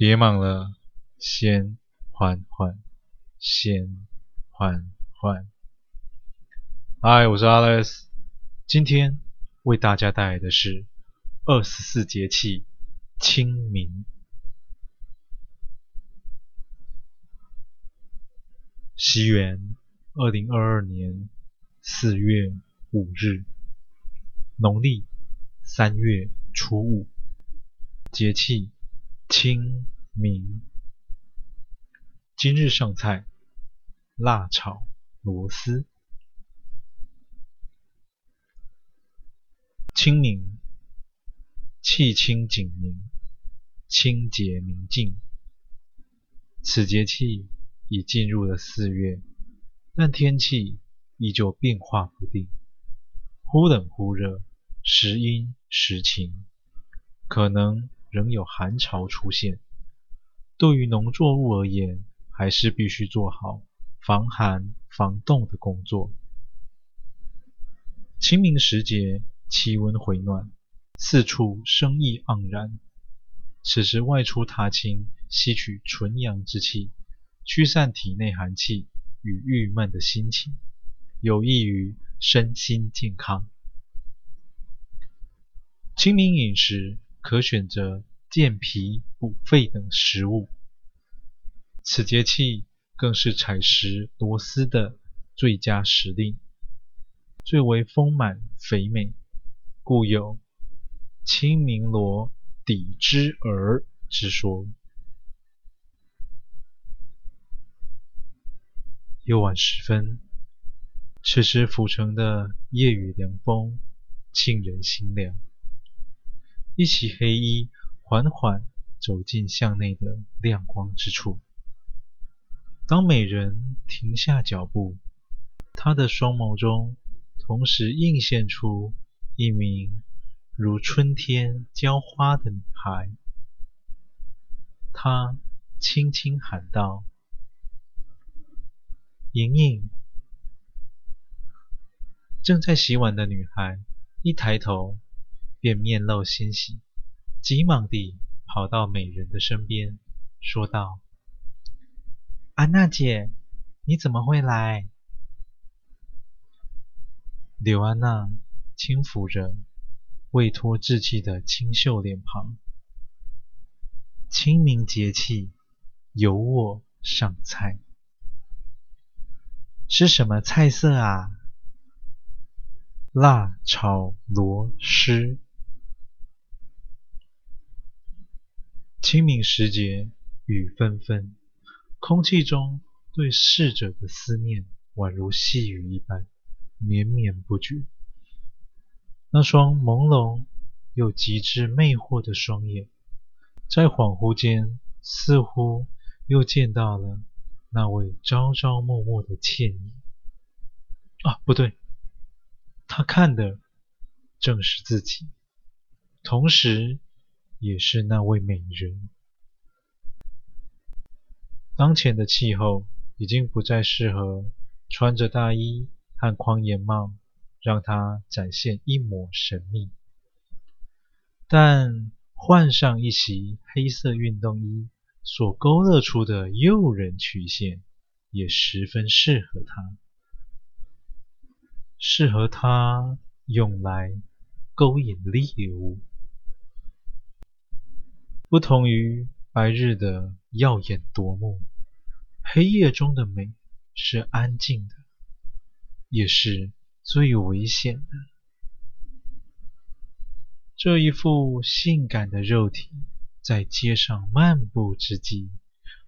别忙了，先缓缓，先缓缓。嗨，我是 Alex，今天为大家带来的是二十四节气清明。西元二零二二年四月五日，农历三月初五，节气。清明，今日上菜：辣炒螺丝。清明，气清景明，清洁明净。此节气已进入了四月，但天气依旧变化不定，忽冷忽热，时阴时晴，可能。仍有寒潮出现，对于农作物而言，还是必须做好防寒防冻的工作。清明时节，气温回暖，四处生意盎然。此时外出踏青，吸取纯阳之气，驱散体内寒气与郁闷的心情，有益于身心健康。清明饮食。可选择健脾补肺等食物。此节气更是采食螺丝的最佳时令，最为丰满肥美，故有“清明螺抵之儿”之说。夜晚时分，此时府城的夜雨凉风沁人心凉。一袭黑衣，缓缓走进巷内的亮光之处。当美人停下脚步，她的双眸中同时映现出一名如春天娇花的女孩。她轻轻喊道：“莹莹。”正在洗碗的女孩一抬头。便面露欣喜，急忙地跑到美人的身边，说道：“安娜姐，你怎么会来？”柳安娜轻抚着未脱稚气的清秀脸庞，清明节气，由我上菜，是什么菜色啊？辣炒螺蛳。清明时节，雨纷纷，空气中对逝者的思念宛如细雨一般，绵绵不绝。那双朦胧又极致魅惑的双眼，在恍惚间，似乎又见到了那位朝朝暮暮的倩影。啊，不对，他看的正是自己，同时。也是那位美人。当前的气候已经不再适合穿着大衣和宽檐帽，让她展现一抹神秘。但换上一袭黑色运动衣，所勾勒出的诱人曲线也十分适合她，适合她用来勾引猎物。不同于白日的耀眼夺目，黑夜中的美是安静的，也是最危险的。这一副性感的肉体在街上漫步之际，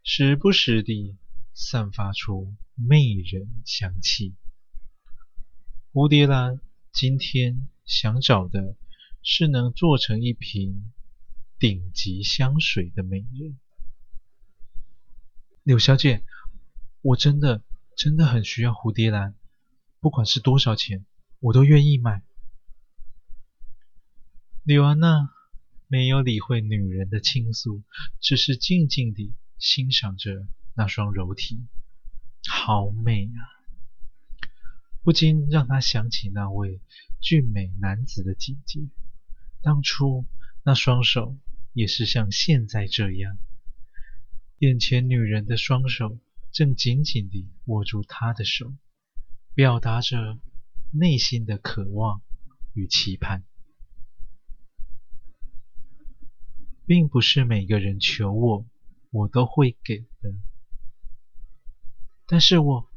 时不时地散发出媚人香气。蝴蝶兰今天想找的是能做成一瓶。顶级香水的美人，柳小姐，我真的真的很需要蝴蝶兰，不管是多少钱，我都愿意买。柳安娜没有理会女人的倾诉，只是静静地欣赏着那双柔体，好美啊！不禁让她想起那位俊美男子的姐姐，当初那双手。也是像现在这样眼前女人的双手正紧紧地握住他的手，表达着内心的渴望与期盼。并不是每个人求我，我都会给的。但是我，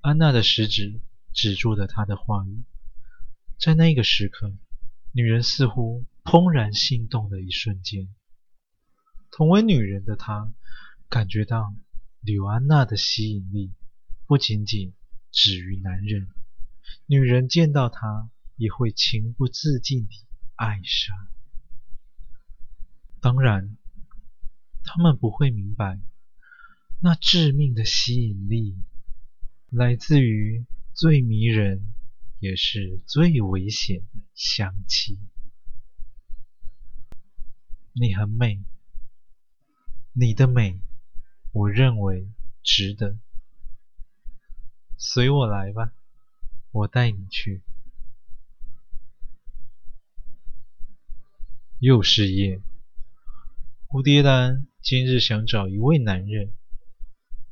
安娜的食指止住了他的话语。在那个时刻，女人似乎怦然心动的一瞬间。同为女人的她，感觉到柳安娜的吸引力不仅仅止于男人，女人见到她也会情不自禁地爱上。当然，他们不会明白，那致命的吸引力来自于最迷人也是最危险的香气。你很美。你的美，我认为值得。随我来吧，我带你去。又是夜，蝴蝶兰今日想找一位男人。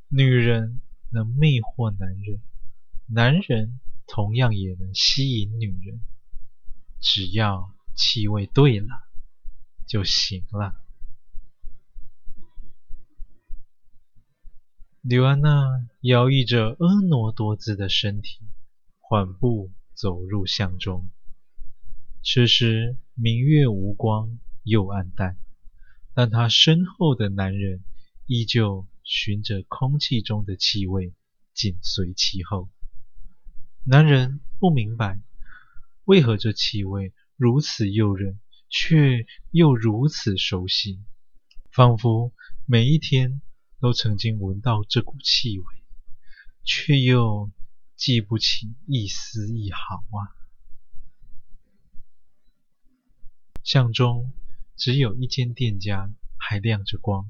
女人能魅惑男人，男人同样也能吸引女人，只要气味对了就行了。柳安娜摇曳着婀娜多姿的身体，缓步走入巷中。此时明月无光又暗淡，但她身后的男人依旧循着空气中的气味紧随其后。男人不明白，为何这气味如此诱人，却又如此熟悉，仿佛每一天。都曾经闻到这股气味，却又记不起一丝一毫啊！巷中只有一间店家还亮着光。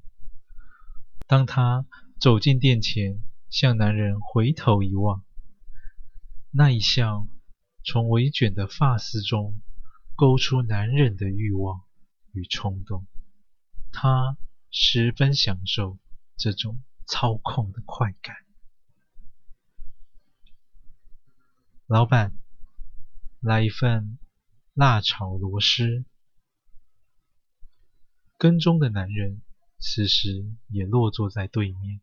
当他走进店前，向男人回头一望，那一笑从微卷的发丝中勾出男人的欲望与冲动，他十分享受。这种操控的快感。老板，来一份辣炒螺丝。跟踪的男人此时也落座在对面，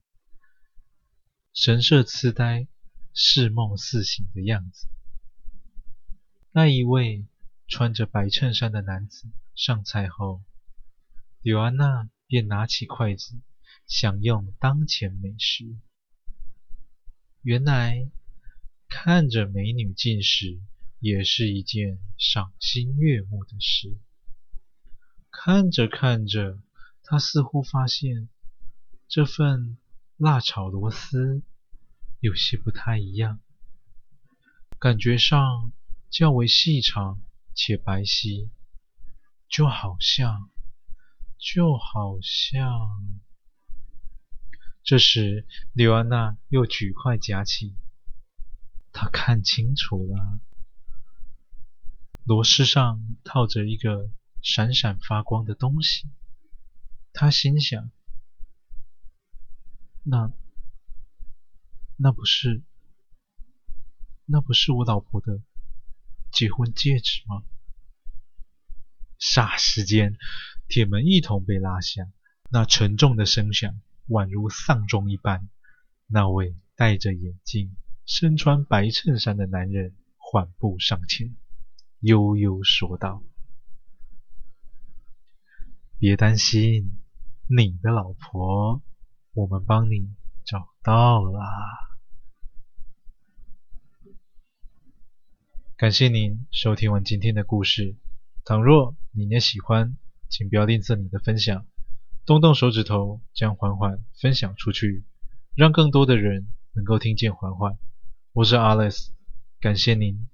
神色痴呆、似梦似醒的样子。那一位穿着白衬衫的男子上菜后，柳安娜便拿起筷子。享用当前美食。原来看着美女进食也是一件赏心悦目的事。看着看着，她似乎发现这份辣炒螺丝有些不太一样，感觉上较为细长且白皙，就好像，就好像。这时，柳安娜又举筷夹起，她看清楚了，螺丝上套着一个闪闪发光的东西。她心想：“那……那不是……那不是我老婆的结婚戒指吗？”霎时间，铁门一同被拉下，那沉重的声响。宛如丧钟一般，那位戴着眼镜、身穿白衬衫的男人缓步上前，悠悠说道：“别担心，你的老婆，我们帮你找到了。”感谢您收听完今天的故事。倘若你也喜欢，请不要吝啬你的分享。动动手指头，将缓缓分享出去，让更多的人能够听见缓缓。我是 Alice，感谢您。